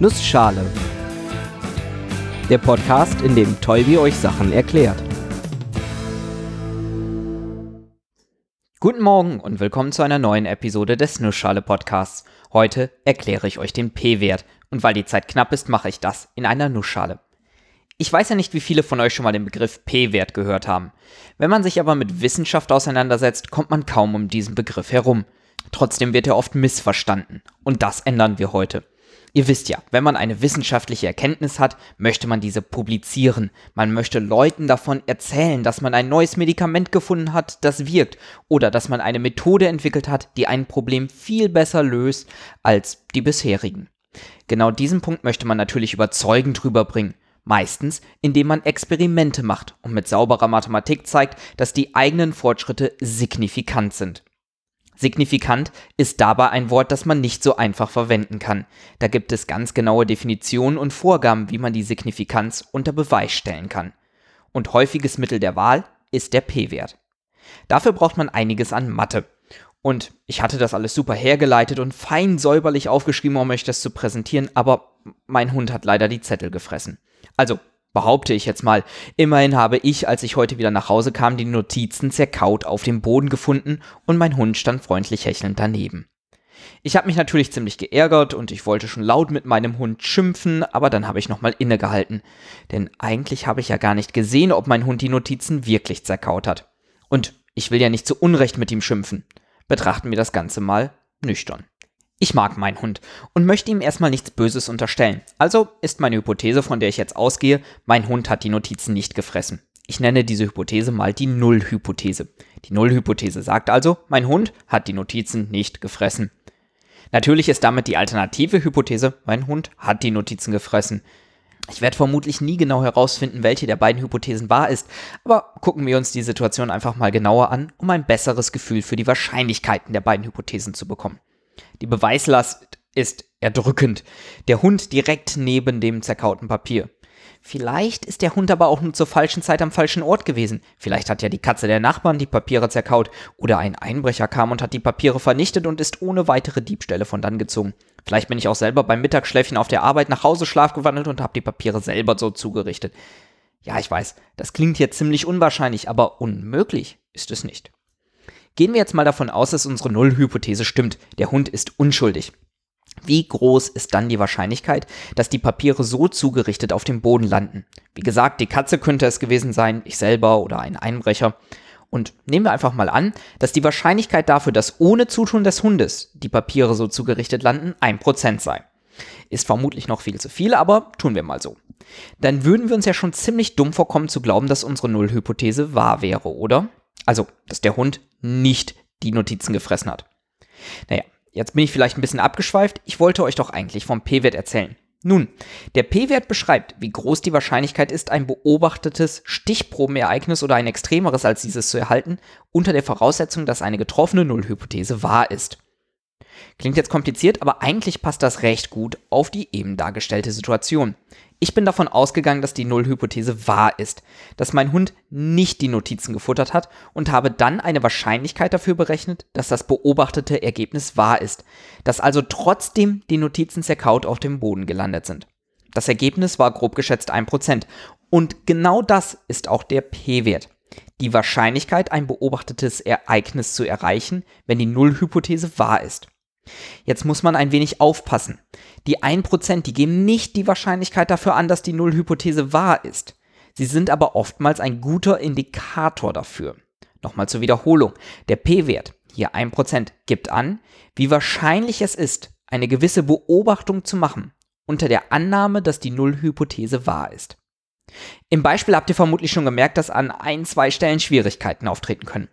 Nussschale. Der Podcast, in dem Tolbi euch Sachen erklärt. Guten Morgen und willkommen zu einer neuen Episode des Nussschale Podcasts. Heute erkläre ich euch den P-Wert und weil die Zeit knapp ist, mache ich das in einer Nussschale. Ich weiß ja nicht, wie viele von euch schon mal den Begriff P-Wert gehört haben. Wenn man sich aber mit Wissenschaft auseinandersetzt, kommt man kaum um diesen Begriff herum. Trotzdem wird er oft missverstanden. Und das ändern wir heute. Ihr wisst ja, wenn man eine wissenschaftliche Erkenntnis hat, möchte man diese publizieren. Man möchte Leuten davon erzählen, dass man ein neues Medikament gefunden hat, das wirkt, oder dass man eine Methode entwickelt hat, die ein Problem viel besser löst als die bisherigen. Genau diesen Punkt möchte man natürlich überzeugend rüberbringen. Meistens, indem man Experimente macht und mit sauberer Mathematik zeigt, dass die eigenen Fortschritte signifikant sind. Signifikant ist dabei ein Wort, das man nicht so einfach verwenden kann. Da gibt es ganz genaue Definitionen und Vorgaben, wie man die Signifikanz unter Beweis stellen kann. Und häufiges Mittel der Wahl ist der P-Wert. Dafür braucht man einiges an Mathe. Und ich hatte das alles super hergeleitet und fein säuberlich aufgeschrieben, um euch das zu präsentieren, aber mein Hund hat leider die Zettel gefressen. Also behaupte ich jetzt mal. Immerhin habe ich, als ich heute wieder nach Hause kam, die Notizen zerkaut auf dem Boden gefunden und mein Hund stand freundlich hechelnd daneben. Ich habe mich natürlich ziemlich geärgert und ich wollte schon laut mit meinem Hund schimpfen, aber dann habe ich nochmal innegehalten. Denn eigentlich habe ich ja gar nicht gesehen, ob mein Hund die Notizen wirklich zerkaut hat. Und ich will ja nicht zu Unrecht mit ihm schimpfen. Betrachten wir das Ganze mal nüchtern. Ich mag meinen Hund und möchte ihm erstmal nichts Böses unterstellen. Also ist meine Hypothese, von der ich jetzt ausgehe, mein Hund hat die Notizen nicht gefressen. Ich nenne diese Hypothese mal die Nullhypothese. Die Nullhypothese sagt also, mein Hund hat die Notizen nicht gefressen. Natürlich ist damit die alternative Hypothese, mein Hund hat die Notizen gefressen. Ich werde vermutlich nie genau herausfinden, welche der beiden Hypothesen wahr ist, aber gucken wir uns die Situation einfach mal genauer an, um ein besseres Gefühl für die Wahrscheinlichkeiten der beiden Hypothesen zu bekommen. Die Beweislast ist erdrückend. Der Hund direkt neben dem zerkauten Papier. Vielleicht ist der Hund aber auch nur zur falschen Zeit am falschen Ort gewesen. Vielleicht hat ja die Katze der Nachbarn die Papiere zerkaut oder ein Einbrecher kam und hat die Papiere vernichtet und ist ohne weitere Diebstähle von dann gezogen. Vielleicht bin ich auch selber beim Mittagsschläfchen auf der Arbeit nach Hause schlafgewandelt und habe die Papiere selber so zugerichtet. Ja, ich weiß, das klingt hier ziemlich unwahrscheinlich, aber unmöglich ist es nicht. Gehen wir jetzt mal davon aus, dass unsere Nullhypothese stimmt. Der Hund ist unschuldig. Wie groß ist dann die Wahrscheinlichkeit, dass die Papiere so zugerichtet auf dem Boden landen? Wie gesagt, die Katze könnte es gewesen sein, ich selber oder ein Einbrecher. Und nehmen wir einfach mal an, dass die Wahrscheinlichkeit dafür, dass ohne Zutun des Hundes die Papiere so zugerichtet landen, 1% sei. Ist vermutlich noch viel zu viel, aber tun wir mal so. Dann würden wir uns ja schon ziemlich dumm vorkommen zu glauben, dass unsere Nullhypothese wahr wäre, oder? Also, dass der Hund nicht die Notizen gefressen hat. Naja, jetzt bin ich vielleicht ein bisschen abgeschweift. Ich wollte euch doch eigentlich vom P-Wert erzählen. Nun, der P-Wert beschreibt, wie groß die Wahrscheinlichkeit ist, ein beobachtetes Stichprobenereignis oder ein extremeres als dieses zu erhalten, unter der Voraussetzung, dass eine getroffene Nullhypothese wahr ist. Klingt jetzt kompliziert, aber eigentlich passt das recht gut auf die eben dargestellte Situation. Ich bin davon ausgegangen, dass die Nullhypothese wahr ist, dass mein Hund nicht die Notizen gefuttert hat und habe dann eine Wahrscheinlichkeit dafür berechnet, dass das beobachtete Ergebnis wahr ist, dass also trotzdem die Notizen zerkaut auf dem Boden gelandet sind. Das Ergebnis war grob geschätzt 1%. Und genau das ist auch der P-Wert. Die Wahrscheinlichkeit, ein beobachtetes Ereignis zu erreichen, wenn die Nullhypothese wahr ist. Jetzt muss man ein wenig aufpassen. Die 1%, die geben nicht die Wahrscheinlichkeit dafür an, dass die Nullhypothese wahr ist. Sie sind aber oftmals ein guter Indikator dafür. Nochmal zur Wiederholung. Der P-Wert, hier 1%, gibt an, wie wahrscheinlich es ist, eine gewisse Beobachtung zu machen, unter der Annahme, dass die Nullhypothese wahr ist. Im Beispiel habt ihr vermutlich schon gemerkt, dass an ein, zwei Stellen Schwierigkeiten auftreten können.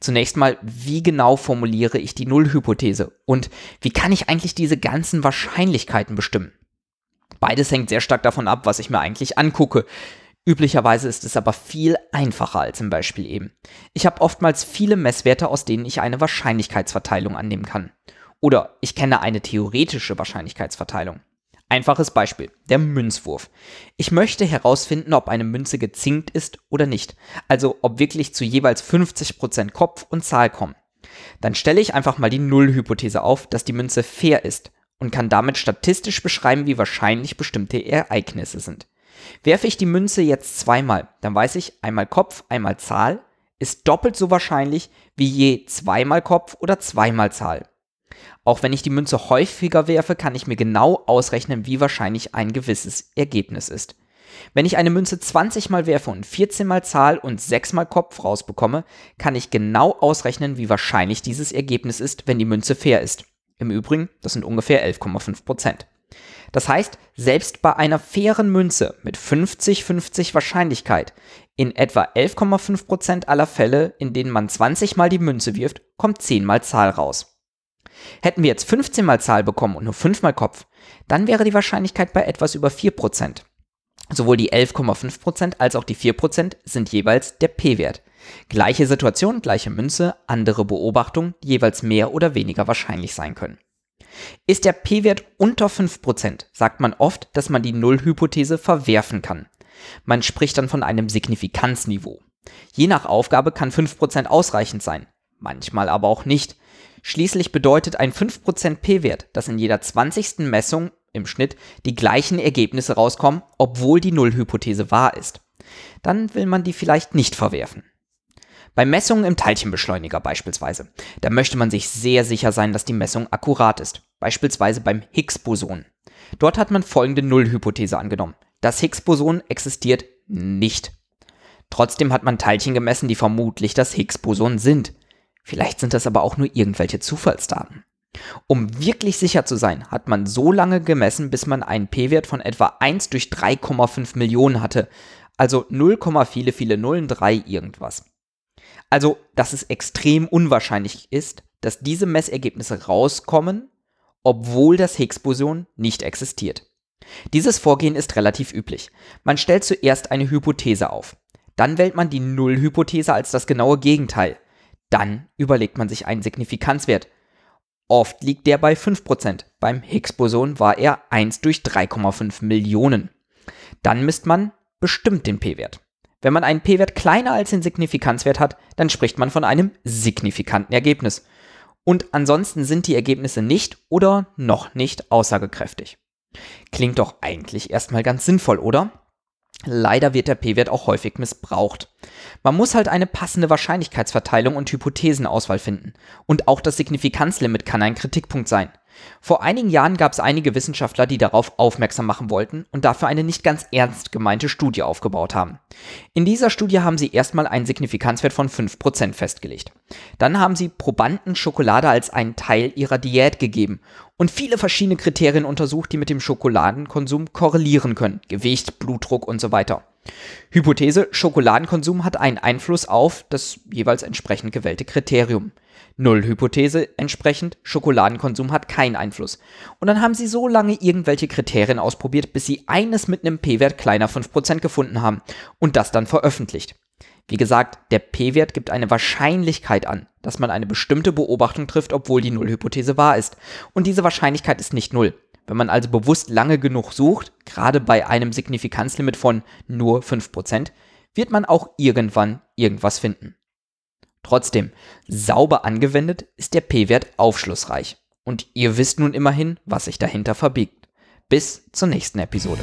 Zunächst mal, wie genau formuliere ich die Nullhypothese und wie kann ich eigentlich diese ganzen Wahrscheinlichkeiten bestimmen? Beides hängt sehr stark davon ab, was ich mir eigentlich angucke. Üblicherweise ist es aber viel einfacher als im Beispiel eben. Ich habe oftmals viele Messwerte, aus denen ich eine Wahrscheinlichkeitsverteilung annehmen kann. Oder ich kenne eine theoretische Wahrscheinlichkeitsverteilung. Einfaches Beispiel, der Münzwurf. Ich möchte herausfinden, ob eine Münze gezinkt ist oder nicht. Also ob wirklich zu jeweils 50% Kopf und Zahl kommen. Dann stelle ich einfach mal die Nullhypothese auf, dass die Münze fair ist und kann damit statistisch beschreiben, wie wahrscheinlich bestimmte Ereignisse sind. Werfe ich die Münze jetzt zweimal, dann weiß ich, einmal Kopf, einmal Zahl ist doppelt so wahrscheinlich wie je zweimal Kopf oder zweimal Zahl. Auch wenn ich die Münze häufiger werfe, kann ich mir genau ausrechnen, wie wahrscheinlich ein gewisses Ergebnis ist. Wenn ich eine Münze 20 mal werfe und 14 mal Zahl und 6 mal Kopf rausbekomme, kann ich genau ausrechnen, wie wahrscheinlich dieses Ergebnis ist, wenn die Münze fair ist. Im Übrigen, das sind ungefähr 11,5 Prozent. Das heißt, selbst bei einer fairen Münze mit 50-50 Wahrscheinlichkeit in etwa 11,5 Prozent aller Fälle, in denen man 20 mal die Münze wirft, kommt 10 mal Zahl raus. Hätten wir jetzt 15 mal Zahl bekommen und nur 5 mal Kopf, dann wäre die Wahrscheinlichkeit bei etwas über 4%. Sowohl die 11,5% als auch die 4% sind jeweils der P-Wert. Gleiche Situation, gleiche Münze, andere Beobachtung, die jeweils mehr oder weniger wahrscheinlich sein können. Ist der P-Wert unter 5%, sagt man oft, dass man die Nullhypothese verwerfen kann. Man spricht dann von einem Signifikanzniveau. Je nach Aufgabe kann 5% ausreichend sein, manchmal aber auch nicht. Schließlich bedeutet ein 5% P-Wert, dass in jeder 20. Messung im Schnitt die gleichen Ergebnisse rauskommen, obwohl die Nullhypothese wahr ist. Dann will man die vielleicht nicht verwerfen. Bei Messungen im Teilchenbeschleuniger beispielsweise, da möchte man sich sehr sicher sein, dass die Messung akkurat ist, beispielsweise beim Higgs-Boson. Dort hat man folgende Nullhypothese angenommen. Das Higgs-Boson existiert nicht. Trotzdem hat man Teilchen gemessen, die vermutlich das Higgs-Boson sind. Vielleicht sind das aber auch nur irgendwelche Zufallsdaten. Um wirklich sicher zu sein, hat man so lange gemessen, bis man einen P-Wert von etwa 1 durch 3,5 Millionen hatte. Also 0, viele, viele Nullen, 3 irgendwas. Also, dass es extrem unwahrscheinlich ist, dass diese Messergebnisse rauskommen, obwohl das Higgs-Boson nicht existiert. Dieses Vorgehen ist relativ üblich. Man stellt zuerst eine Hypothese auf. Dann wählt man die Nullhypothese als das genaue Gegenteil. Dann überlegt man sich einen Signifikanzwert. Oft liegt der bei 5%. Beim Higgs-Boson war er 1 durch 3,5 Millionen. Dann misst man bestimmt den P-Wert. Wenn man einen P-Wert kleiner als den Signifikanzwert hat, dann spricht man von einem signifikanten Ergebnis. Und ansonsten sind die Ergebnisse nicht oder noch nicht aussagekräftig. Klingt doch eigentlich erstmal ganz sinnvoll, oder? Leider wird der P-Wert auch häufig missbraucht. Man muss halt eine passende Wahrscheinlichkeitsverteilung und Hypothesenauswahl finden. Und auch das Signifikanzlimit kann ein Kritikpunkt sein. Vor einigen Jahren gab es einige Wissenschaftler, die darauf aufmerksam machen wollten und dafür eine nicht ganz ernst gemeinte Studie aufgebaut haben. In dieser Studie haben sie erstmal einen Signifikanzwert von 5% festgelegt. Dann haben sie Probanden Schokolade als einen Teil ihrer Diät gegeben und viele verschiedene Kriterien untersucht, die mit dem Schokoladenkonsum korrelieren können. Gewicht, Blutdruck und so weiter. Hypothese, Schokoladenkonsum hat einen Einfluss auf das jeweils entsprechend gewählte Kriterium. Null-Hypothese entsprechend, Schokoladenkonsum hat keinen Einfluss. Und dann haben sie so lange irgendwelche Kriterien ausprobiert, bis sie eines mit einem P-Wert kleiner 5% gefunden haben und das dann veröffentlicht. Wie gesagt, der P-Wert gibt eine Wahrscheinlichkeit an, dass man eine bestimmte Beobachtung trifft, obwohl die Null-Hypothese wahr ist. Und diese Wahrscheinlichkeit ist nicht null. Wenn man also bewusst lange genug sucht, gerade bei einem Signifikanzlimit von nur 5%, wird man auch irgendwann irgendwas finden. Trotzdem, sauber angewendet ist der P-Wert aufschlussreich. Und ihr wisst nun immerhin, was sich dahinter verbirgt. Bis zur nächsten Episode.